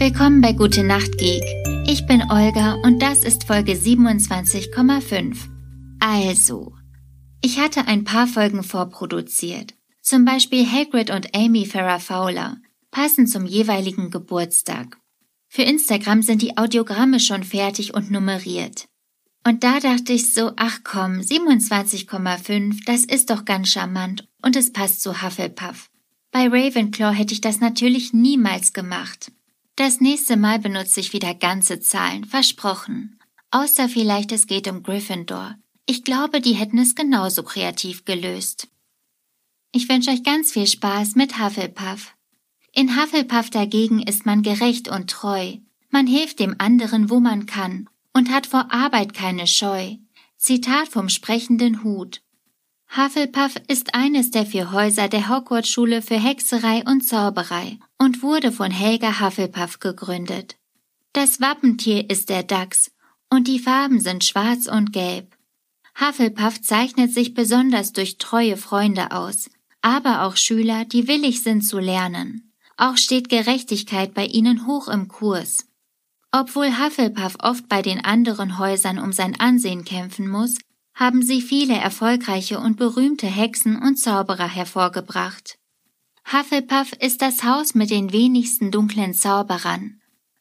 Willkommen bei Gute Nacht Geek. Ich bin Olga und das ist Folge 27,5. Also, ich hatte ein paar Folgen vorproduziert. Zum Beispiel Hagrid und Amy Farrah Fowler, passend zum jeweiligen Geburtstag. Für Instagram sind die Audiogramme schon fertig und nummeriert. Und da dachte ich so, ach komm, 27,5, das ist doch ganz charmant und es passt zu Hufflepuff. Bei Ravenclaw hätte ich das natürlich niemals gemacht. Das nächste Mal benutze ich wieder ganze Zahlen, versprochen. Außer vielleicht es geht um Gryffindor. Ich glaube, die hätten es genauso kreativ gelöst. Ich wünsche euch ganz viel Spaß mit Hufflepuff. In Hufflepuff dagegen ist man gerecht und treu. Man hilft dem anderen, wo man kann und hat vor Arbeit keine Scheu. Zitat vom sprechenden Hut. Hufflepuff ist eines der vier Häuser der Hogwarts-Schule für Hexerei und Zauberei und wurde von Helga Hufflepuff gegründet. Das Wappentier ist der Dachs und die Farben sind schwarz und gelb. Hufflepuff zeichnet sich besonders durch treue Freunde aus, aber auch Schüler, die willig sind zu lernen. Auch steht Gerechtigkeit bei ihnen hoch im Kurs. Obwohl Hufflepuff oft bei den anderen Häusern um sein Ansehen kämpfen muss, haben sie viele erfolgreiche und berühmte Hexen und Zauberer hervorgebracht. Hufflepuff ist das Haus mit den wenigsten dunklen Zauberern.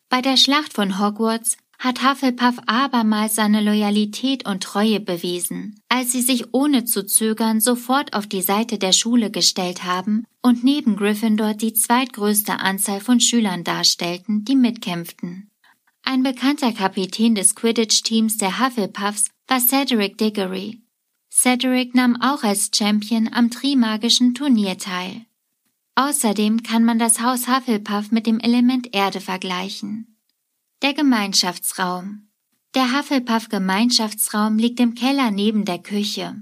Bei der Schlacht von Hogwarts hat Hufflepuff abermals seine Loyalität und Treue bewiesen, als sie sich ohne zu zögern sofort auf die Seite der Schule gestellt haben und neben Gryffindor die zweitgrößte Anzahl von Schülern darstellten, die mitkämpften. Ein bekannter Kapitän des Quidditch-Teams der Hufflepuffs war Cedric Diggory. Cedric nahm auch als Champion am Trimagischen Turnier teil. Außerdem kann man das Haus Hufflepuff mit dem Element Erde vergleichen. Der Gemeinschaftsraum. Der Hufflepuff Gemeinschaftsraum liegt im Keller neben der Küche.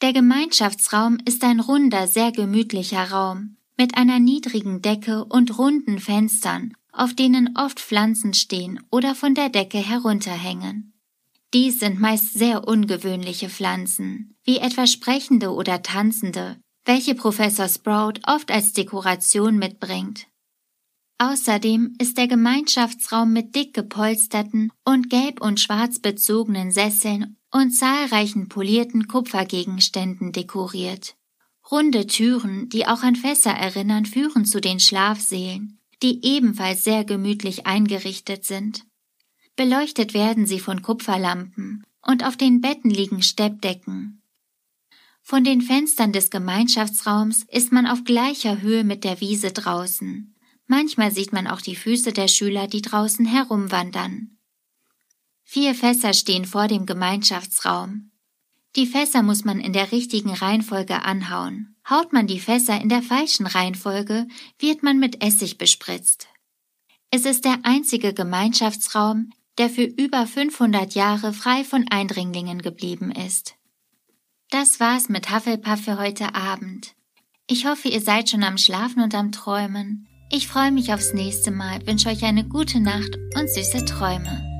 Der Gemeinschaftsraum ist ein runder, sehr gemütlicher Raum mit einer niedrigen Decke und runden Fenstern, auf denen oft Pflanzen stehen oder von der Decke herunterhängen. Dies sind meist sehr ungewöhnliche Pflanzen, wie etwa sprechende oder tanzende, welche Professor Sprout oft als Dekoration mitbringt. Außerdem ist der Gemeinschaftsraum mit dick gepolsterten und gelb und schwarz bezogenen Sesseln und zahlreichen polierten Kupfergegenständen dekoriert. Runde Türen, die auch an Fässer erinnern, führen zu den Schlafsälen, die ebenfalls sehr gemütlich eingerichtet sind. Beleuchtet werden sie von Kupferlampen und auf den Betten liegen Steppdecken. Von den Fenstern des Gemeinschaftsraums ist man auf gleicher Höhe mit der Wiese draußen. Manchmal sieht man auch die Füße der Schüler, die draußen herumwandern. Vier Fässer stehen vor dem Gemeinschaftsraum. Die Fässer muss man in der richtigen Reihenfolge anhauen. Haut man die Fässer in der falschen Reihenfolge, wird man mit Essig bespritzt. Es ist der einzige Gemeinschaftsraum, der für über 500 Jahre frei von Eindringlingen geblieben ist. Das war's mit Hufflepuff für heute Abend. Ich hoffe, ihr seid schon am Schlafen und am Träumen. Ich freue mich aufs nächste Mal, wünsche euch eine gute Nacht und süße Träume.